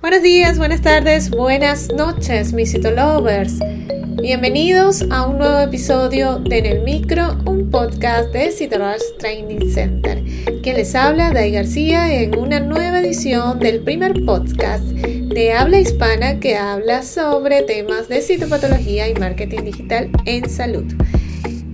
Buenos días, buenas tardes, buenas noches, mis Citolovers. Bienvenidos a un nuevo episodio de En el Micro, un podcast de Citolovers Training Center. Quien les habla, Dai García, en una nueva edición del primer podcast de habla hispana que habla sobre temas de citopatología y marketing digital en salud.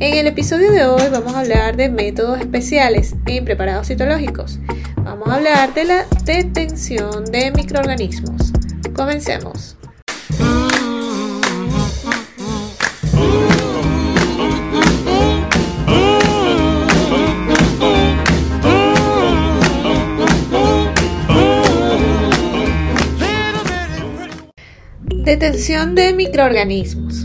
En el episodio de hoy vamos a hablar de métodos especiales en preparados citológicos. Vamos a hablar de la detención de microorganismos. Comencemos. Detención de microorganismos.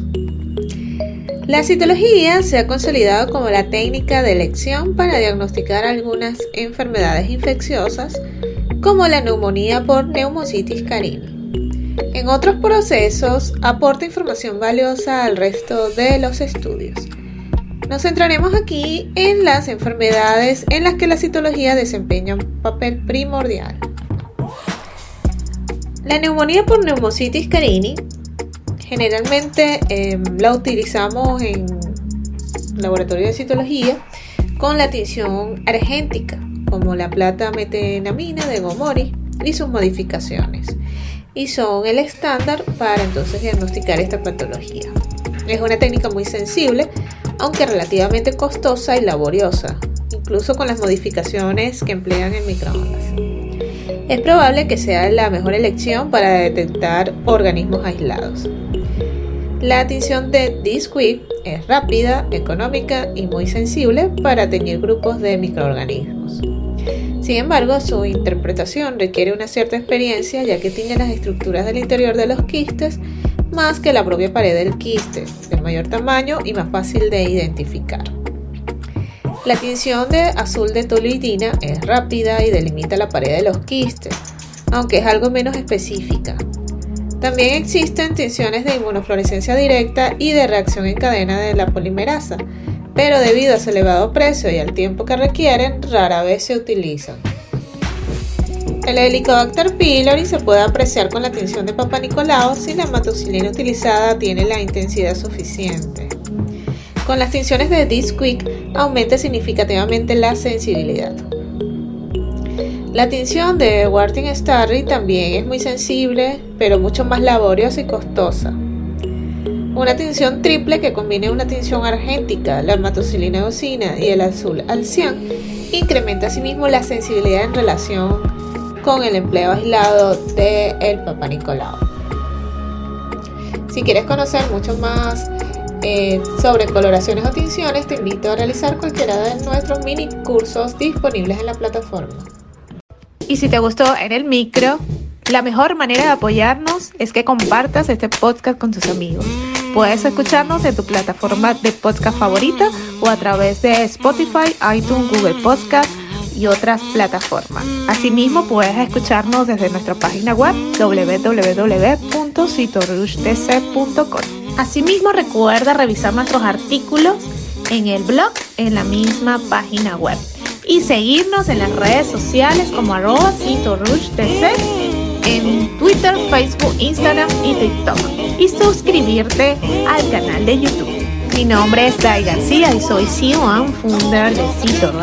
La citología se ha consolidado como la técnica de elección para diagnosticar algunas enfermedades infecciosas, como la neumonía por Pneumocitis carini. En otros procesos aporta información valiosa al resto de los estudios. Nos centraremos aquí en las enfermedades en las que la citología desempeña un papel primordial. La neumonía por Pneumocitis carini Generalmente em, la utilizamos en laboratorio de citología con la tinción argéntica, como la plata metenamina de Gomori y sus modificaciones. Y son el estándar para entonces diagnosticar esta patología. Es una técnica muy sensible, aunque relativamente costosa y laboriosa, incluso con las modificaciones que emplean en microondas. Es probable que sea la mejor elección para detectar organismos aislados. La tinción de Disquick es rápida, económica y muy sensible para teñir grupos de microorganismos. Sin embargo, su interpretación requiere una cierta experiencia ya que tiene las estructuras del interior de los quistes más que la propia pared del quiste, de mayor tamaño y más fácil de identificar. La tinción de azul de toluidina es rápida y delimita la pared de los quistes, aunque es algo menos específica, también existen tinciones de inmunofluorescencia directa y de reacción en cadena de la polimerasa, pero debido a su elevado precio y al tiempo que requieren, rara vez se utilizan. El Helicobacter pylori se puede apreciar con la tinción de Papa Nicolau si la matoxilina utilizada tiene la intensidad suficiente. Con las tinciones de Disquick aumenta significativamente la sensibilidad. La tinción de Warting Starry también es muy sensible, pero mucho más laboriosa y costosa. Una tinción triple que combine una tinción argéntica, la armatocilina eosina y el azul al cian incrementa asimismo la sensibilidad en relación con el empleo aislado de el Papa Nicolau. Si quieres conocer mucho más eh, sobre coloraciones o tinciones, te invito a realizar cualquiera de nuestros mini cursos disponibles en la plataforma. Y si te gustó en el micro, la mejor manera de apoyarnos es que compartas este podcast con tus amigos. Puedes escucharnos en tu plataforma de podcast favorita o a través de Spotify, iTunes, Google Podcast y otras plataformas. Asimismo, puedes escucharnos desde nuestra página web www.citorushtc.com. Asimismo, recuerda revisar nuestros artículos en el blog en la misma página web y seguirnos en las redes sociales como arroba en Twitter, Facebook, Instagram y TikTok y suscribirte al canal de YouTube. Mi nombre es Dai García y soy CEO and founder de Cito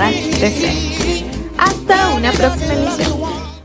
Hasta una próxima emisión.